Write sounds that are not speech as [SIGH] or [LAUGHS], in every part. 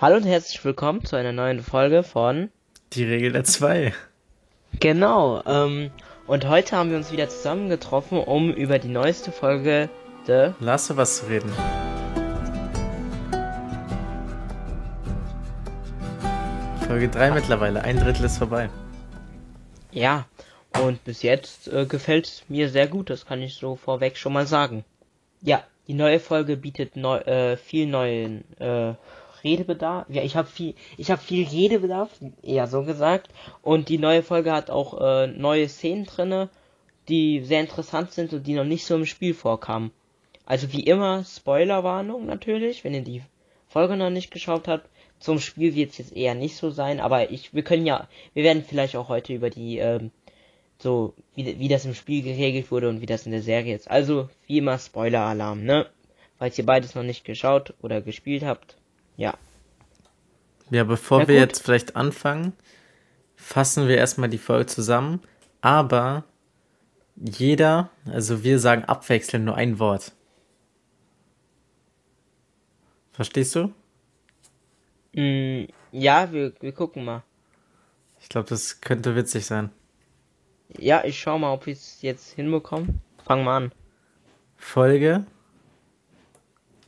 Hallo und herzlich willkommen zu einer neuen Folge von Die Regel der zwei. Genau, ähm, und heute haben wir uns wieder zusammengetroffen, um über die neueste Folge of Us zu reden. Folge 3 mittlerweile, ein Drittel ist vorbei. Ja, und bis jetzt äh, gefällt mir sehr gut, das kann ich so vorweg schon mal sagen. Ja, die neue Folge bietet neu, äh, viel neuen äh, Redebedarf. Ja, ich habe viel, ich habe viel Redebedarf, eher so gesagt. Und die neue Folge hat auch äh, neue Szenen drinne, die sehr interessant sind und die noch nicht so im Spiel vorkamen. Also wie immer Spoilerwarnung natürlich, wenn ihr die Folge noch nicht geschaut habt. Zum Spiel wird es jetzt eher nicht so sein, aber ich, wir können ja, wir werden vielleicht auch heute über die, ähm, so, wie, wie das im Spiel geregelt wurde und wie das in der Serie ist. Also, wie immer Spoiler-Alarm, ne? Falls ihr beides noch nicht geschaut oder gespielt habt, ja. Ja, bevor Ja, wir jetzt vielleicht anfangen, fassen wir erstmal die Folge zusammen. Aber jeder, also wir sagen abwechselnd nur ein Wort. Verstehst du? Mm, ja, wir, wir gucken mal. Ich glaube, das könnte witzig sein. Ja, ich schau mal, ob ich es jetzt hinbekomme. Fang mal an. Folge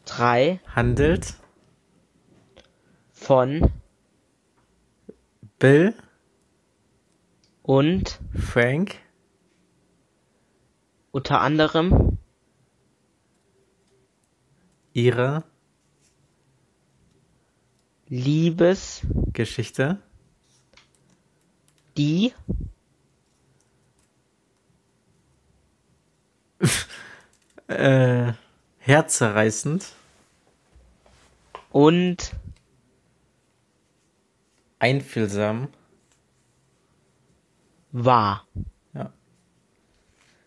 Drei handelt von Bill, und Frank, unter anderem ihre Liebes, Geschichte die [LAUGHS] äh, herzerreißend, und einfühlsam. war. Ja.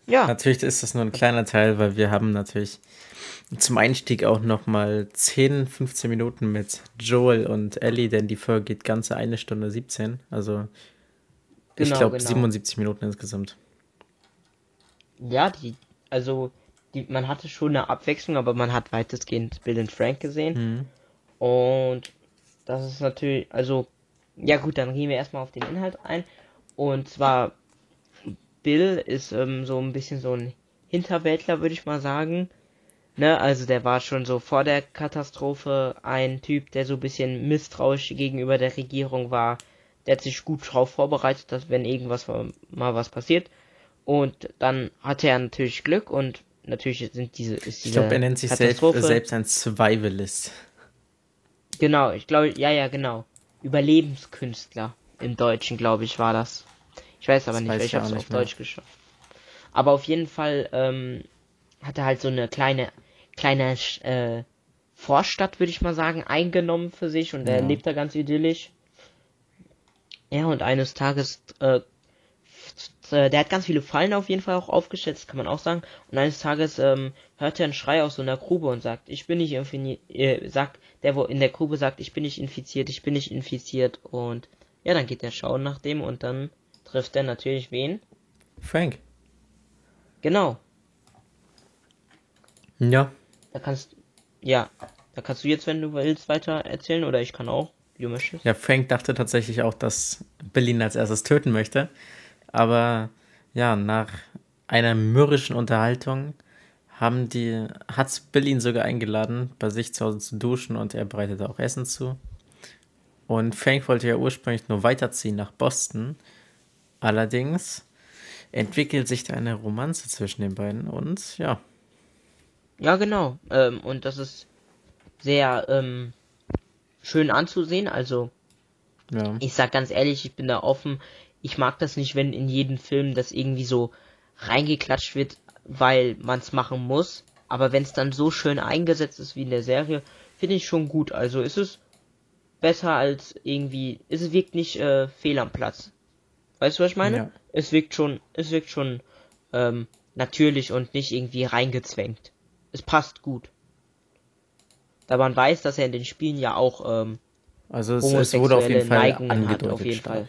Ja, Natürlich ist das nur ein kleiner Teil, weil wir haben natürlich zum Einstieg auch noch mal 10, 15 Minuten mit Joel und Ellie, denn die Folge geht ganze eine Stunde 17. Also ich Genau, glaube genau. 77 Minuten insgesamt. ja, die, also, die, man hatte schon eine Abwechslung, aber man hat weitestgehend Bill und Frank gesehen. Mhm. Und das ist natürlich, also, ja gut, dann gehen wir erstmal auf den Inhalt ein. Und zwar, Bill ist ähm, so ein bisschen so ein Hinterwäldler, würde ich mal sagen. Ne, also der war schon so vor der Katastrophe ein Typ, der so ein bisschen misstrauisch gegenüber der Regierung war. Der hat sich gut drauf vorbereitet, dass wenn irgendwas mal was passiert. Und dann hatte er natürlich Glück und natürlich sind diese, ist Ich diese glaube, er nennt sich selbst, Katastrophe. selbst ein Survivalist. Genau, ich glaube, ja, ja, genau. Überlebenskünstler im Deutschen, glaube ich, war das. Ich weiß aber Das nicht, weiß ich welcher auch es auf mehr. Deutsch geschrieben. Aber auf jeden Fall ähm, hat er halt so eine kleine, kleine äh, Vorstadt, würde ich mal sagen, eingenommen für sich und er Ja. lebt da ganz idyllisch. Ja, und eines Tages, äh, äh, der hat ganz viele Fallen auf jeden Fall auch aufgestellt, das kann man auch sagen. Und eines Tages ähm, hört er einen Schrei aus so einer Grube und sagt, ich bin nicht infiziert, äh, sagt, der wo in der Grube sagt, ich bin nicht infiziert, ich bin nicht infiziert und ja, dann geht er schauen nach dem und dann trifft er natürlich wen? Frank. Genau, Ja. da kannst, ja, da kannst du jetzt, wenn du willst, weiter erzählen oder ich kann auch, wie du möchtest. Ja, Frank dachte tatsächlich auch, dass Bill ihn als erstes töten möchte. Aber ja, nach einer mürrischen Unterhaltung haben die, hat Bill ihn sogar eingeladen, bei sich zu Hause zu duschen und er bereitete auch Essen zu. Und Frank wollte ja ursprünglich nur weiterziehen nach Boston. Allerdings entwickelt sich da eine Romanze zwischen den beiden und ja, Ja, genau. Ähm, und das ist sehr ähm, schön anzusehen. Also, ja. ich sag ganz ehrlich, ich bin da offen. Ich mag das nicht, wenn in jedem Film das irgendwie so reingeklatscht wird, weil man es machen muss. Aber wenn es dann so schön eingesetzt ist wie in der Serie, finde ich schon gut. Also ist es besser als irgendwie. Es wirkt nicht äh, fehl am Platz. Weißt du, was ich meine? Ja. Es wirkt schon, es wirkt schon ähm, natürlich und nicht irgendwie reingezwängt. Es passt gut. Da man weiß, dass er in den Spielen ja auch ähm, Also es, es wurde auf jeden Fall Neigungen angedeutet. hat, auf jeden. Fall.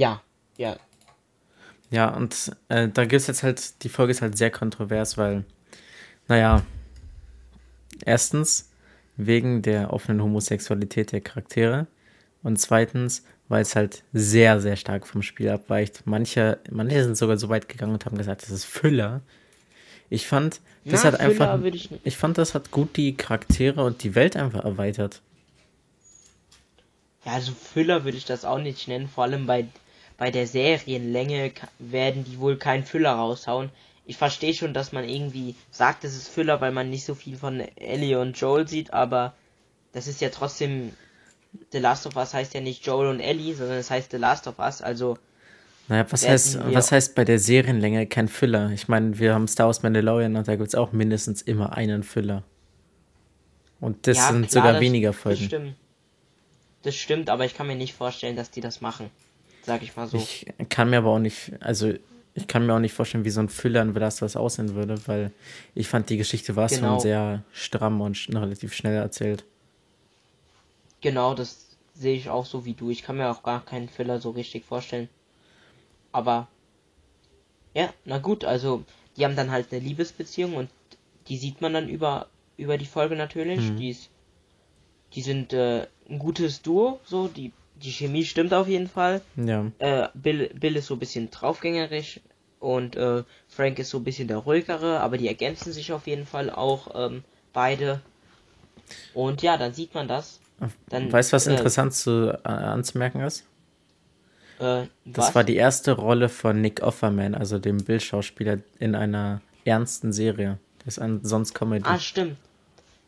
Ja, ja. Ja, und äh, da gibt's jetzt halt, die Folge ist halt sehr kontrovers, weil, naja, erstens, wegen der offenen Homosexualität der Charaktere. Und zweitens, weil es halt sehr, sehr stark vom Spiel abweicht. Manche, manche sind sogar so weit gegangen und haben gesagt, das ist Füller. Ich fand, das Na, hat einfach. Füller ich Ich fand, das hat gut die Charaktere und die Welt einfach erweitert. Ja, also Füller würde ich das auch nicht nennen. Vor allem bei, bei der Serienlänge werden die wohl keinen Füller raushauen. Ich verstehe schon, dass man irgendwie sagt, es ist Füller, weil man nicht so viel von Ellie und Joel sieht, aber das ist ja trotzdem. The Last of Us heißt ja nicht Joel und Ellie, sondern es heißt The Last of Us, also. Naja, was heißt, was heißt bei der Serienlänge kein Füller? Ich meine, wir haben Star Wars Mandalorian und da gibt es auch mindestens immer einen Füller. Und das ja, sind klar, sogar das- weniger Das Folgen. stimmt. Das stimmt, aber ich kann mir nicht vorstellen, dass die das machen. Sag ich mal so. Ich kann mir aber auch nicht, also ich kann mir auch nicht vorstellen, wie so ein Füller in The Last of Us aussehen würde, weil ich fand, die Geschichte war Genau. schon sehr stramm und relativ schnell erzählt. Genau, das sehe ich auch so wie du. Ich kann mir auch gar keinen Filler so richtig vorstellen. Aber ja, na gut, also die haben dann halt eine Liebesbeziehung und die sieht man dann über über die Folge natürlich. Mhm. Die ist, die sind äh, ein gutes Duo, so die die Chemie stimmt auf jeden Fall. Ja, Äh, Bill Bill ist so ein bisschen draufgängerisch und äh, Frank ist so ein bisschen der ruhigere, aber die ergänzen sich auf jeden Fall auch ähm, beide. Und ja, dann sieht man das. Dann, weißt du, was äh, interessant zu, äh, anzumerken ist? Äh, Das was? war die erste Rolle von Nick Offerman, also dem Bildschauspieler in einer ernsten Serie. Das ist an, sonst Comedy. Ah, stimmt.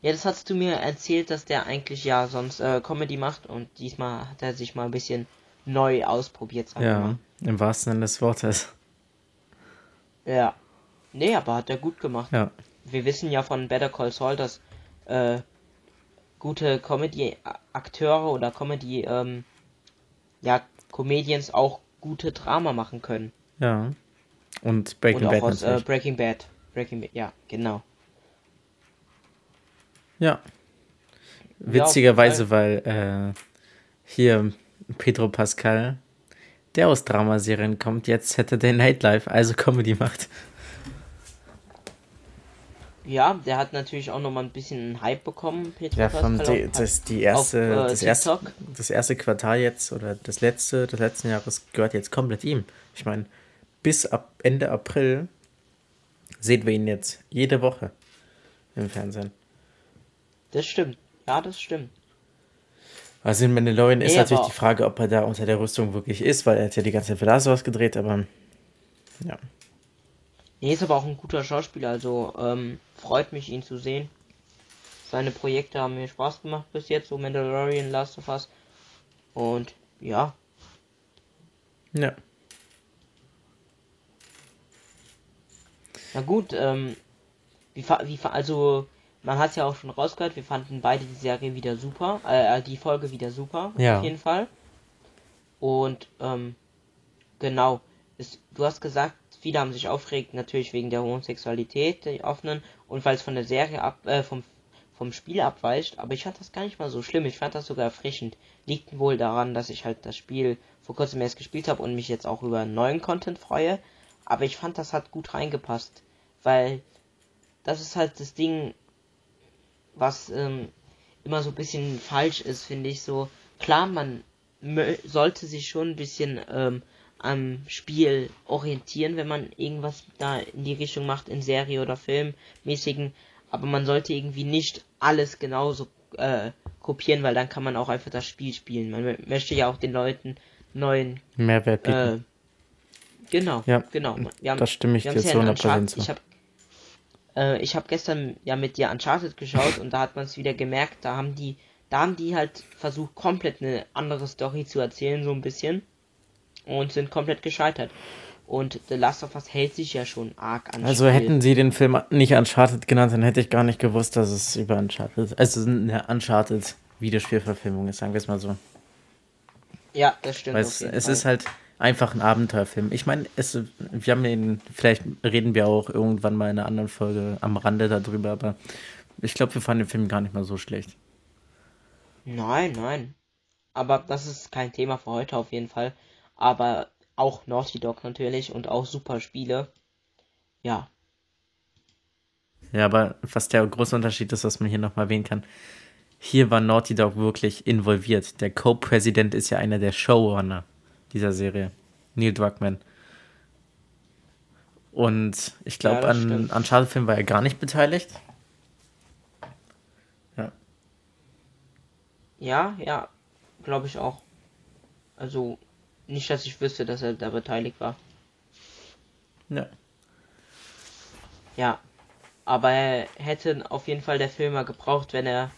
Ja, das hast du mir erzählt, dass der eigentlich ja sonst äh, Comedy macht und diesmal hat er sich mal ein bisschen neu ausprobiert, ja, mal. im wahrsten Sinne des Wortes. Ja. Nee, aber hat er gut gemacht. Ja, Wir wissen ja von Better Call Saul, dass äh, gute Comedy-Akteure oder Comedy, ähm, ja, Comedians auch gute Drama machen können. ja. Und Breaking und auch Bad aus äh. Breaking Bad. Breaking Bad, ja, genau. Ja. Witzigerweise, weil äh, hier Pedro Pascal, der aus Dramaserien kommt, jetzt Saturday Night Live, also Comedy macht. Ja, der hat natürlich auch nochmal ein bisschen einen Hype bekommen, Petro Ja, Pascal, die, das, die erste, auf, äh, das, erste, das erste Quartal jetzt oder das letzte des letzten Jahres gehört jetzt komplett ihm. Ich meine, bis ab Ende April sehen wir ihn jetzt jede Woche im Fernsehen. Das stimmt. Ja, das stimmt. Also in Mandalorian ist Nee, natürlich aber- die Frage, ob er da unter der Rüstung wirklich ist, weil er hat ja die ganze Zeit für of Us gedreht, aber ja. Nee, ist aber auch ein guter Schauspieler, also ähm, freut mich, ihn zu sehen. Seine Projekte haben mir Spaß gemacht bis jetzt, so Mandalorian, Last of Us. Und ja, Ja. na gut, ähm, wie, wie, fa- also man hat ja auch schon rausgehört, wir fanden beide die Serie wieder super, äh, die Folge wieder super, Ja. auf jeden Fall. Und, ähm, genau, es, du hast gesagt, viele haben sich aufgeregt, natürlich wegen der Homosexualität, der offenen, und weil es von der Serie ab, äh, vom, vom Spiel abweicht, aber ich fand das gar nicht mal so schlimm, ich fand das sogar erfrischend. Liegt wohl daran, dass ich halt das Spiel vor kurzem erst gespielt habe und mich jetzt auch über neuen Content freue, aber ich fand, das hat gut reingepasst, weil das ist halt das Ding, was ähm, immer so ein bisschen falsch ist, finde ich so. Klar, man sollte sich schon ein bisschen ähm, am Spiel orientieren, wenn man irgendwas da in die Richtung macht, in Serie oder Filmmäßigen, aber man sollte irgendwie nicht alles genauso äh, kopieren, weil dann kann man auch einfach das Spiel spielen. Man mö- möchte ja auch den Leuten neuen Mehrwert bieten. äh, genau, Ja, genau. Haben, da stimme ich dir zu ja in 100% Uncharted, zu. ich habe äh, ich habe gestern ja mit dir Uncharted geschaut und da hat man es wieder gemerkt, da haben die da haben die halt versucht komplett eine andere Story zu erzählen so ein bisschen und sind komplett gescheitert. Und The Last of Us hält sich ja schon arg an Also Spiel. hätten sie den Film nicht Uncharted genannt, dann hätte ich gar nicht gewusst, dass es über Uncharted, also eine Uncharted Videospielverfilmung ist, sagen wir es mal so. Ja, das stimmt. Weil es, es ist halt einfach ein Abenteuerfilm. Ich meine, es, wir haben den, vielleicht reden wir auch irgendwann mal in einer anderen Folge am Rande darüber, aber ich glaube, wir fanden den Film gar nicht mal so schlecht. Nein, nein. Aber das ist kein Thema für heute auf jeden Fall. Aber auch Naughty Dog natürlich und auch super Spiele. Ja, Ja, aber was der große Unterschied ist, was man hier nochmal erwähnen kann, hier war Naughty Dog wirklich involviert. Der Co-Präsident ist ja einer der Showrunner dieser Serie, Neil Druckmann. Und ich glaube, Ja, an stimmt. Uncharted-Film war er gar nicht beteiligt. Ja. Ja, ja, glaube ich auch. Also, nicht, dass ich wüsste, dass er da beteiligt war. Ja. Ja, aber er hätte auf jeden Fall der Film mal gebraucht, wenn er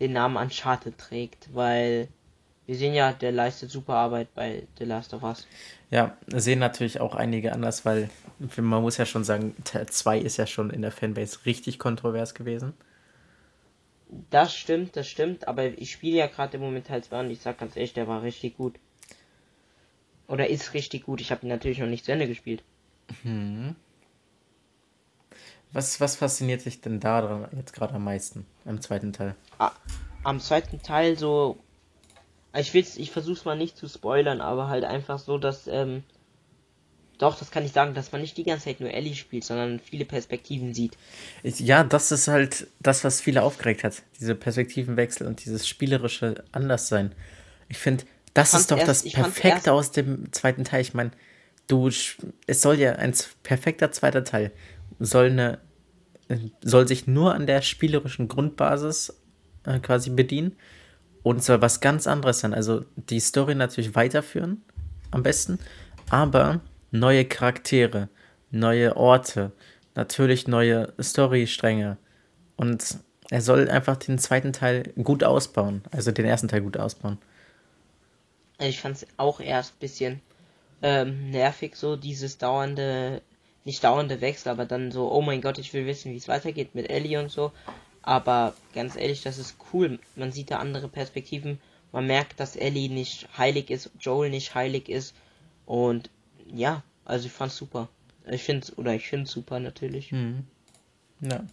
den Namen Uncharted trägt, weil wir sehen ja, der leistet super Arbeit bei The Last of Us. Ja, sehen natürlich auch einige anders, weil man muss ja schon sagen, Teil 2 ist ja schon in der Fanbase richtig kontrovers gewesen. Das stimmt, das stimmt, aber ich spiele ja gerade im Moment Teil 2 und ich sag ganz ehrlich, der war richtig gut. Oder ist richtig gut. Ich habe ihn natürlich noch nicht zu Ende gespielt. Was, was fasziniert dich denn daran jetzt gerade am meisten, am zweiten Teil? Ah, am zweiten Teil so. Ich will's, ich versuch's mal nicht zu spoilern, aber halt einfach so, dass, ähm, doch, das kann ich sagen, dass man nicht die ganze Zeit nur Ellie spielt, sondern viele Perspektiven sieht. Ich, ja, das ist halt das, was viele aufgeregt hat. Diese Perspektivenwechsel und dieses spielerische Anderssein. Ich finde, das fand's ist doch erst- das ich Perfekte aus dem zweiten Teil. Ich meine, du, es soll ja ein perfekter zweiter Teil soll eine, soll sich nur an der spielerischen Grundbasis äh, quasi bedienen und soll was ganz anderes sein. Also die Story natürlich weiterführen, am besten, aber neue Charaktere, neue Orte, natürlich neue Storystränge und er soll einfach den zweiten Teil gut ausbauen, also den ersten Teil gut ausbauen. Ich fand's auch erst ein bisschen ähm, nervig, so dieses dauernde, nicht dauernde Wechsel, aber dann so, oh mein Gott, ich will wissen, wie es weitergeht mit Ellie und so. Aber ganz ehrlich, das ist cool. Man sieht da andere Perspektiven. Man merkt, dass Ellie nicht heilig ist, Joel nicht heilig ist. Und ja, also ich fand's super. Ich find's, oder ich find's super natürlich. Ja.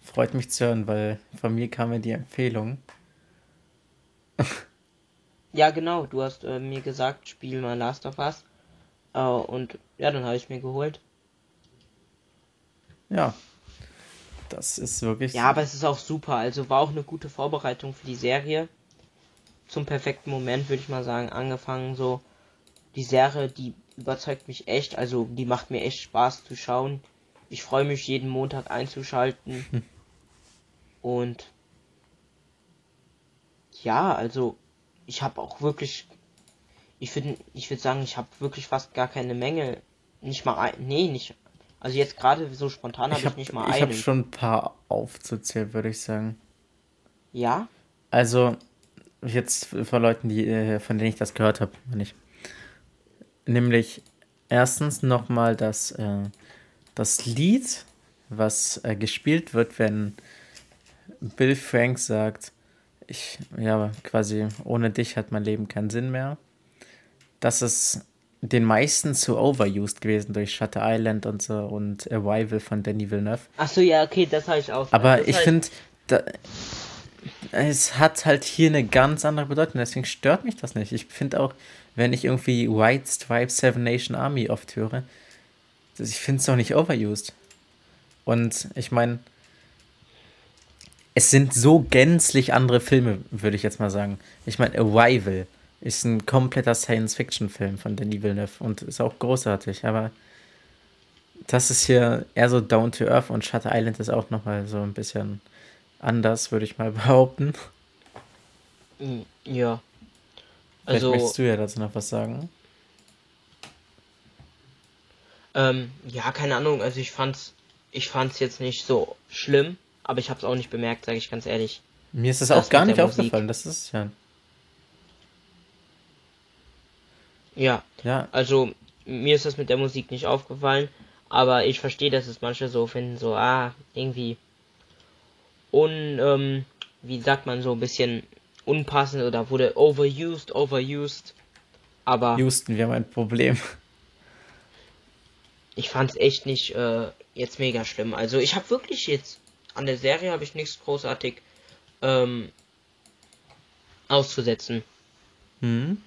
Freut mich zu hören, weil von mir kam ja die Empfehlung. [LAUGHS] Ja, genau, du hast äh, mir gesagt, spiel mal Last of Us. Äh, und ja, dann habe ich mir geholt. Ja. Das ist wirklich. Ja, aber es ist auch super. Also war auch eine gute Vorbereitung für die Serie. Zum perfekten Moment würde ich mal sagen, angefangen so. Die Serie, die überzeugt mich echt. Also die macht mir echt Spaß zu schauen. Ich freue mich jeden Montag einzuschalten. Und ja, also ich habe auch wirklich, ich würde, ich würde sagen, ich habe wirklich fast gar keine Mängel. Nicht mal ein, nee, nicht. Also jetzt gerade so spontan habe ich ich, habe nicht mal ich einen. hab schon ein paar aufzuzählen, würde ich sagen. Ja, Also, jetzt von Leuten, die, äh, von denen ich das gehört habe, nicht. Nämlich erstens nochmal das, äh, das Lied, was äh, gespielt wird, wenn Bill Frank sagt, ich, ja, quasi, ohne dich hat mein Leben keinen Sinn mehr. Das ist den meisten zu overused gewesen durch Shutter Island und so und Arrival von Danny Villeneuve. Ach so, ja, okay, das habe ich auch. Aber das ich hab finde, es hat halt hier eine ganz andere Bedeutung, deswegen stört mich das nicht. Ich finde auch, wenn ich irgendwie White Stripe Seven Nation Army oft höre, das, ich finde es doch nicht overused. Und ich meine, es sind so gänzlich andere Filme, würde ich jetzt mal sagen. Ich meine, Arrival ist ein kompletter Science-Fiction-Film von Denis Villeneuve und ist auch großartig, aber das ist hier eher so down to earth und Shutter Island ist auch nochmal so ein bisschen anders, würde ich mal [LAUGHS] behaupten. Mm, Ja. Vielleicht Also, möchtest du ja dazu noch was sagen. ähm, ja, keine Ahnung, also ich fand's, ich fand's jetzt nicht so schlimm, aber ich hab's auch nicht bemerkt, sage ich ganz ehrlich. Mir ist das, Das auch gar nicht aufgefallen. Das ist ja. Ja, Ja, also mir ist das mit der Musik nicht aufgefallen, aber ich verstehe, dass es manche so finden, so, ah, irgendwie un, ähm, wie sagt man, so ein bisschen unpassend oder wurde overused, overused. Aber Houston, wir haben ein Problem. ich fand's echt nicht äh, jetzt mega schlimm. Also ich habe wirklich jetzt an der Serie habe ich nichts großartig ähm, auszusetzen. Hm?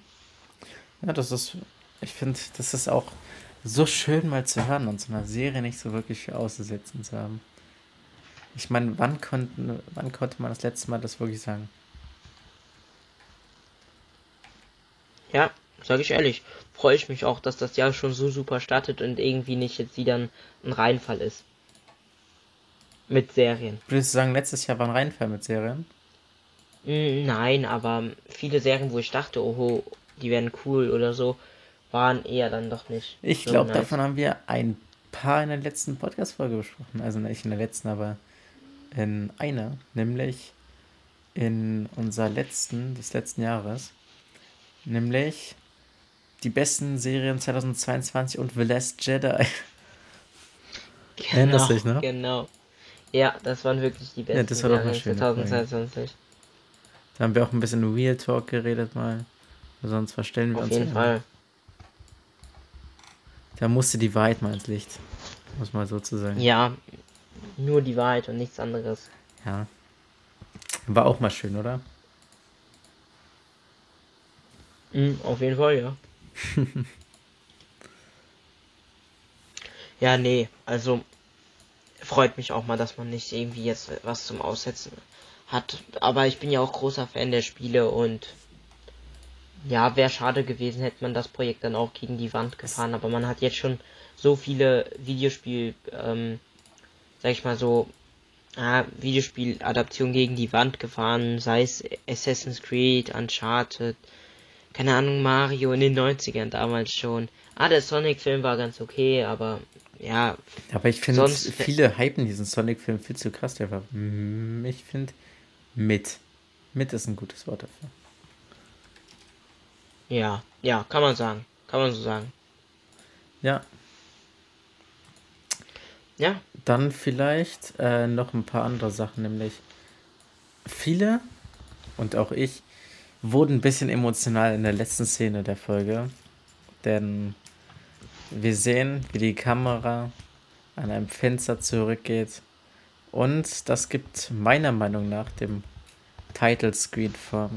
Ja, das ist. Ich finde, das ist auch so schön mal zu hören und so einer Serie nicht so wirklich viel auszusetzen zu haben. Ich meine, wann, konnten, wann konnte man das letzte Mal das wirklich sagen? Ja, sage ich ehrlich, freue ich mich auch, dass das Jahr schon so super startet und irgendwie nicht jetzt wieder ein, ein Reinfall ist. Mit Serien. Würdest du sagen, letztes Jahr war ein Reinfall mit Serien? Mm, Nein, aber viele Serien, wo ich dachte, oho, die werden cool oder so, waren eher dann doch nicht. Ich so glaube, nice. davon haben wir ein paar in der letzten Podcast-Folge besprochen. Also nicht in der letzten, aber in einer. Nämlich in unserer letzten, des letzten Jahres. Nämlich die besten Serien 2022 und The Last Jedi. [LAUGHS] Erinnerst du dich noch? Genau. Ja, das waren wirklich die besten Ja, das war doch schöne Folge. 2022. Da haben wir auch ein bisschen Real Talk geredet mal. Sonst verstellen wir Auf uns. jeden ja. Fall. Da musste die Wahrheit mal ins Licht. Muss man so zu sagen. Ja, nur die Wahrheit und nichts anderes. Ja. War auch mal schön, oder? Mhm, auf jeden Fall, ja. [LAUGHS] ja, nee, also freut mich auch mal, dass man nicht irgendwie jetzt was zum Aussetzen hat. Aber ich bin ja auch großer Fan der Spiele und ja, wäre schade gewesen, hätte man das Projekt dann auch gegen die Wand gefahren. Aber man hat jetzt schon so viele Videospiel, ähm, sag ich mal so, ah, Videospieladaptionen gegen die Wand gefahren, sei es Assassin's Creed, Uncharted, keine Ahnung, Mario in den 90ern damals schon. Ah, der Sonic-Film war ganz okay, aber ja, Aber ich finde, viele hypen diesen Sonic-Film viel zu krass. Der war, mm, ich finde, mit. Mit ist ein gutes Wort dafür. Ja, ja, kann man sagen. Kann man so sagen. Ja, Ja, dann vielleicht äh, noch ein paar andere Sachen, nämlich viele und auch ich wurden ein bisschen emotional in der letzten Szene der Folge, denn wir sehen, wie die Kamera an einem Fenster zurückgeht und das gibt meiner Meinung nach dem Title Screen von,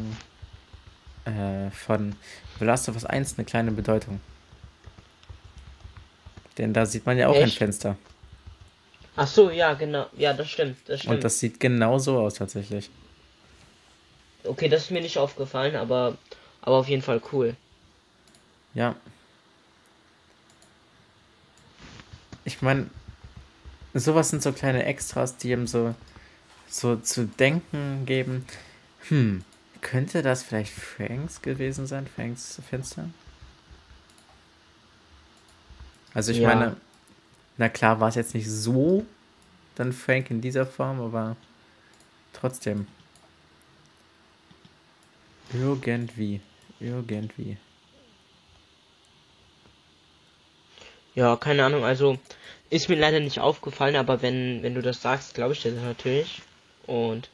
äh, von The Last of Us 1 eine kleine Bedeutung. Denn da sieht man ja auch ein Echt? Fenster. ach so, ja, genau. Ja, das stimmt, das stimmt. Und das sieht genau so aus tatsächlich. okay, das ist mir nicht aufgefallen, aber, aber auf jeden Fall cool. Ja. Ich meine, sowas sind so kleine Extras, die ihm so, so zu denken geben. Hm, könnte das vielleicht Franks gewesen sein? Franks Fenster? Also ich Ja. meine, na klar war es jetzt nicht so dann Frank in dieser Form, aber trotzdem. Irgendwie. Irgendwie. Ja, keine Ahnung, also ist mir leider nicht aufgefallen, aber wenn, wenn du das sagst, glaube ich dir das natürlich. Und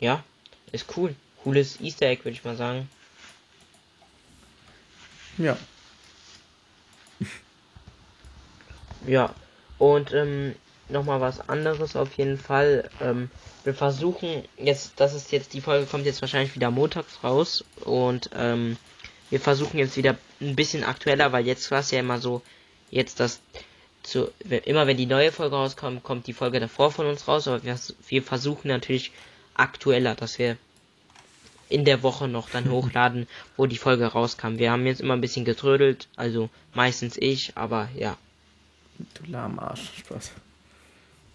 ja, ist cool. Cooles Easter Egg, würde ich mal sagen. Ja. [LAUGHS] Ja, und ähm, nochmal was anderes auf jeden Fall. Ähm, wir versuchen jetzt, das ist jetzt, die Folge kommt jetzt wahrscheinlich wieder montags raus und ähm, wir versuchen jetzt wieder ein bisschen aktueller, weil jetzt war es ja immer so, jetzt das zu, immer wenn die neue Folge rauskommt, kommt die Folge davor von uns raus, aber wir, wir versuchen natürlich aktueller, dass wir in der Woche noch dann [LAUGHS] hochladen, wo die Folge rauskam. Wir haben jetzt immer ein bisschen getrödelt, also meistens ich, aber ja. Du Lahmarsch. Spaß.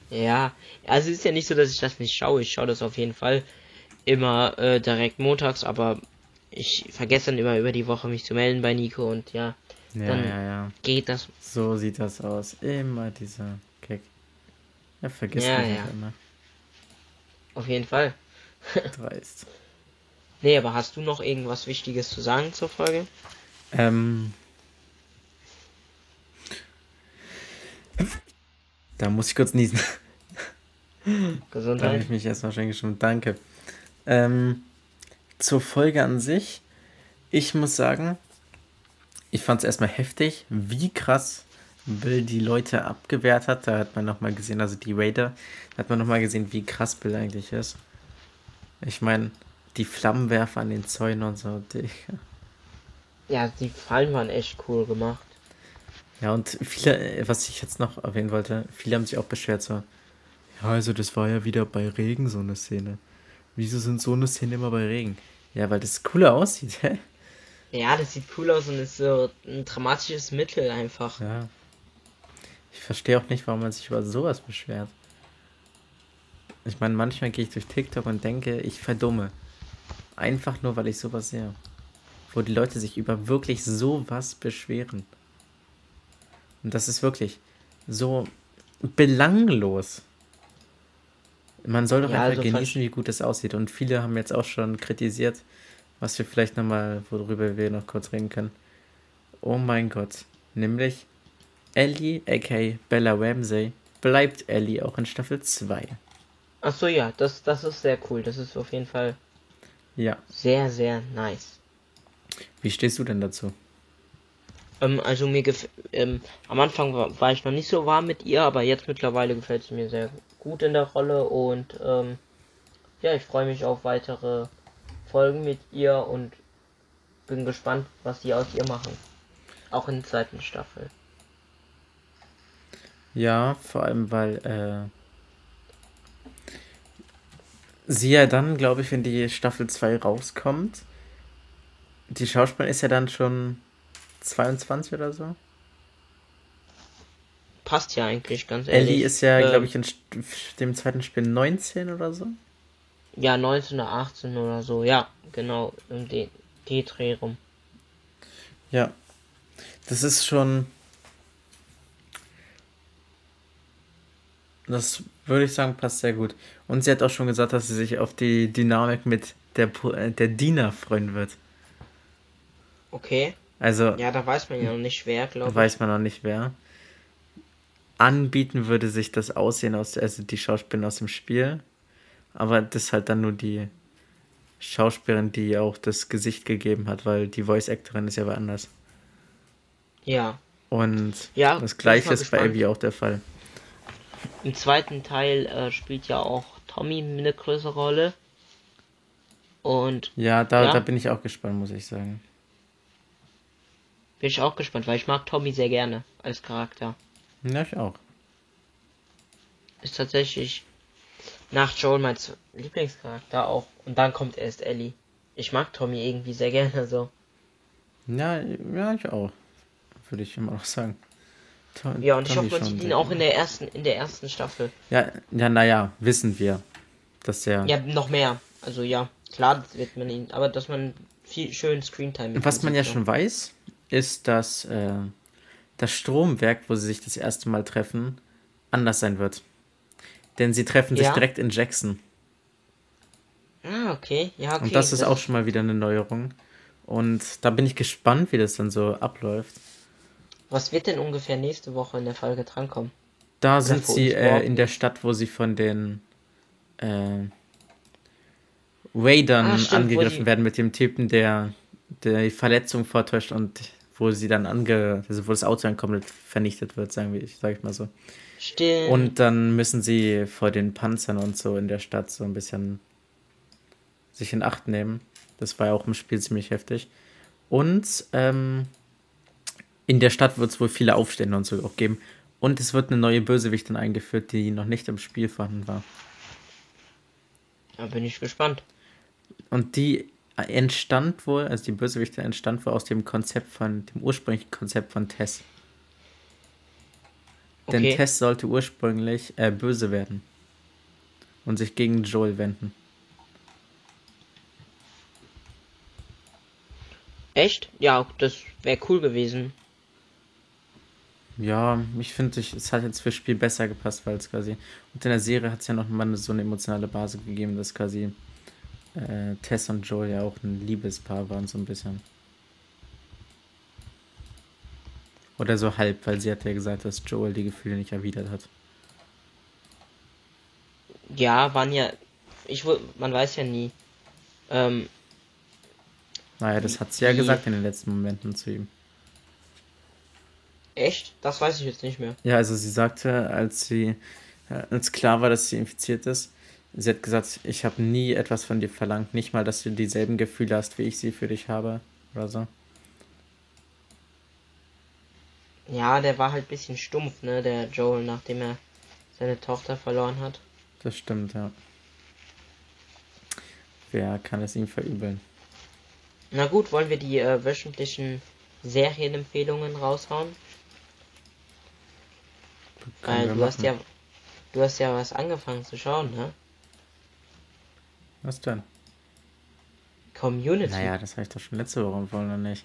Ja, also es ist ja nicht so, dass ich das nicht schaue. Ich schaue das auf jeden Fall immer äh, direkt montags, aber ich vergesse dann immer über die Woche mich zu melden bei Nico und ja, Ja, Dann- ja, ja. geht das. So sieht das aus. Immer dieser Kick. Er vergisst Ja, mich immer. Auf jeden Fall. [LAUGHS] Dreist. Nee, aber hast du noch irgendwas Wichtiges zu sagen zur Folge? Ähm. Da muss ich kurz niesen. Da habe Gesundheit. ich mich erstmal schön gestimmt. Danke. Ähm, zur Folge an sich. Ich muss sagen, ich fand es erstmal heftig, wie krass Bill die Leute abgewehrt hat. Da hat man nochmal gesehen, also die Raider, da hat man nochmal gesehen, wie krass Bill eigentlich ist. Ich meine, die Flammenwerfer an den Zäunen und so. Digga. Ja, die Fallen waren echt cool gemacht. Ja, und viele, was ich jetzt noch erwähnen wollte, viele haben sich auch beschwert, so, ja, also das war ja wieder bei Regen so eine Szene. Wieso sind so eine Szene immer bei Regen? Ja, weil das cooler aussieht, [LAUGHS] hä? Ja, das sieht cool aus und ist so ein dramatisches Mittel einfach. Ja. Ich verstehe auch nicht, warum man sich über sowas beschwert. Ich meine, manchmal gehe ich durch TikTok und denke, ich verdumme. Einfach nur, weil ich sowas sehe. Wo die Leute sich über wirklich sowas beschweren. Und das ist wirklich so belanglos. Man soll doch Ja, einfach also genießen, wie gut es aussieht. Und viele haben jetzt auch schon kritisiert, was wir vielleicht nochmal, worüber wir noch kurz reden können. Oh mein Gott. Nämlich Ellie, aka Bella Ramsey, bleibt Ellie auch in Staffel 2. Ach so, ja, das, das ist sehr cool. Das ist auf jeden Fall Ja. sehr, sehr nice. Wie stehst du denn dazu? Ähm, also mir gef ähm, am Anfang war, war ich noch nicht so warm mit ihr, aber jetzt mittlerweile gefällt sie mir sehr gut in der Rolle und ähm, ja, ich freue mich auf weitere Folgen mit ihr und bin gespannt, was sie aus ihr machen. Auch in der zweiten Staffel. Ja, vor allem, weil äh, sie ja dann, glaube ich, wenn die Staffel 2 rauskommt, die Schauspielerin ist ja dann schon 22 oder so. Passt ja eigentlich, ganz ehrlich. Ellie ist ja, Ähm, glaube ich, in dem zweiten Spiel 19 oder so. Ja, 19 oder 18 oder so, ja, genau, um den, die Dreh rum. Ja. Das ist schon. Das würde ich sagen, passt sehr gut. Und sie hat auch schon gesagt, dass sie sich auf die Dynamik mit der, äh, der Dina freuen wird. Okay, Also, ja, da weiß man ja noch nicht wer, glaube ich. weiß man noch nicht wer. Anbieten würde sich das Aussehen aus, also die Schauspielerin aus dem Spiel. Aber das ist halt dann nur die Schauspielerin, die auch das Gesicht gegeben hat, weil die Voice-Actorin ist ja woanders. Ja, Und Ja, das gleiche ist bei. Abby auch der Fall. Im zweiten Teil äh, spielt ja auch Tommy eine größere Rolle. Und Ja, da, Ja. da bin ich auch gespannt, muss ich sagen. bin ich auch gespannt, weil ich mag Tommy sehr gerne als Charakter. Ja, ich auch. Ist tatsächlich nach Joel mein Lieblingscharakter auch. Und dann kommt erst Ellie. Ich mag Tommy irgendwie sehr gerne so. Ja, ja, ich auch. Würde ich immer noch sagen. To Ja, und ich hoffe, man sieht ihn auch in der ersten, in der ersten Staffel. Ja, ja, naja, wissen wir. Dass der. Ja, noch mehr. Also ja, klar wird man ihn, aber dass man viel schön Screentime Was man ja sieht, schon weiß, ist, dass äh, das Stromwerk, wo sie sich das erste Mal treffen, anders sein wird. Denn sie treffen sich Ja? direkt in Jackson. Ah, okay. Ja, okay. Und das ist auch schon mal wieder eine Neuerung. Und da bin ich gespannt, wie das dann so abläuft. Was wird denn ungefähr nächste Woche in der Folge drankommen? Da sind für sie äh, in der Stadt, wo sie von den äh, Raidern Ah, stimmt, angegriffen die- werden mit dem Typen, der, der die Verletzung vortäuscht und wo sie dann ange, also wo das Auto dann komplett vernichtet wird, sagen wir, sag ich mal so. Stimmt. Und dann müssen sie vor den Panzern und so in der Stadt so ein bisschen sich in Acht nehmen. Das war ja auch im Spiel ziemlich heftig. Und ähm, in der Stadt wird es wohl viele Aufstände und so auch geben. Und es wird eine neue Bösewichtin eingeführt, die noch nicht im Spiel vorhanden war. da bin ich gespannt. Und die entstand wohl, also die Bösewichtin entstand wohl aus dem Konzept von, dem ursprünglichen Konzept von Tess. Denn Okay. Tess sollte ursprünglich äh, böse werden. Und sich gegen Joel wenden. Echt? Ja, das wäre cool gewesen. Ja, ich finde, es hat jetzt fürs Spiel besser gepasst, weil es quasi. Und in der Serie hat es ja noch mal so eine emotionale Basis gegeben, dass quasi äh, Tess und Joel ja auch ein Liebespaar waren, so ein bisschen. Oder so halb, weil sie hat ja gesagt, dass Joel die Gefühle nicht erwidert hat. Ja, waren ja. Ich man weiß ja nie. Ähm, Naja, das hat sie ja gesagt in den letzten Momenten zu ihm. Echt? Das weiß ich jetzt nicht mehr. Ja, also sie sagte, als sie, äh, als klar war, dass sie infiziert ist, sie hat gesagt, ich habe nie etwas von dir verlangt, nicht mal, dass du dieselben Gefühle hast, wie ich sie für dich habe, oder so. Ja, der war halt ein bisschen stumpf, ne, der Joel, nachdem er seine Tochter verloren hat. Das stimmt, ja. Wer kann es ihm verübeln? Na gut, wollen wir die äh, wöchentlichen Serienempfehlungen raushauen? Weil du hast ja du hast ja was angefangen zu schauen, ne? Was denn? Community. Naja, das habe ich doch schon letzte Woche empfohlen, oder nicht?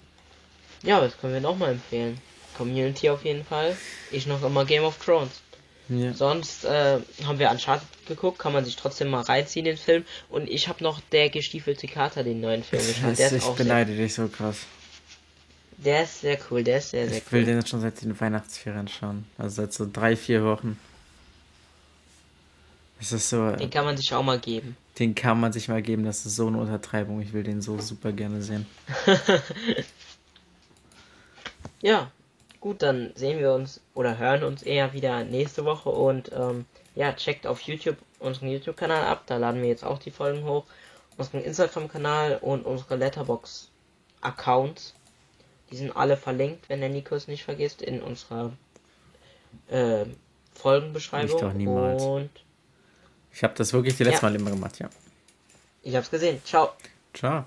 Ja, das können wir nochmal empfehlen. Community auf jeden Fall. Ich noch immer Game of Thrones. Ja. Sonst äh, haben wir Uncharted geguckt, kann man sich trotzdem mal reinziehen, den Film. Und ich habe noch der gestiefelte Kater, den neuen Film geschaut. Ich beneide dich so krass. Der ist sehr cool, der ist sehr, sehr Ich will cool. den jetzt schon seit den Weihnachtsferien schauen. Also seit so drei, vier Wochen. Es ist so, Den kann man sich auch mal geben. [LAUGHS] den kann man sich mal geben, das ist so eine Untertreibung. Ich will den so super gerne sehen. Ja, gut, dann sehen wir uns oder hören uns eher wieder nächste Woche und ähm, ja, checkt auf YouTube unseren YouTube-Kanal ab, da laden wir jetzt auch die Folgen hoch, unseren Instagram-Kanal und unsere Letterbox-Accounts. Die sind alle verlinkt, wenn der Nico es nicht vergisst, in unserer äh, Folgenbeschreibung. Ich doch niemals. Und Ich habe das wirklich die letzte Ja. Mal immer gemacht, ja. ich hab's gesehen. Ciao. Ciao.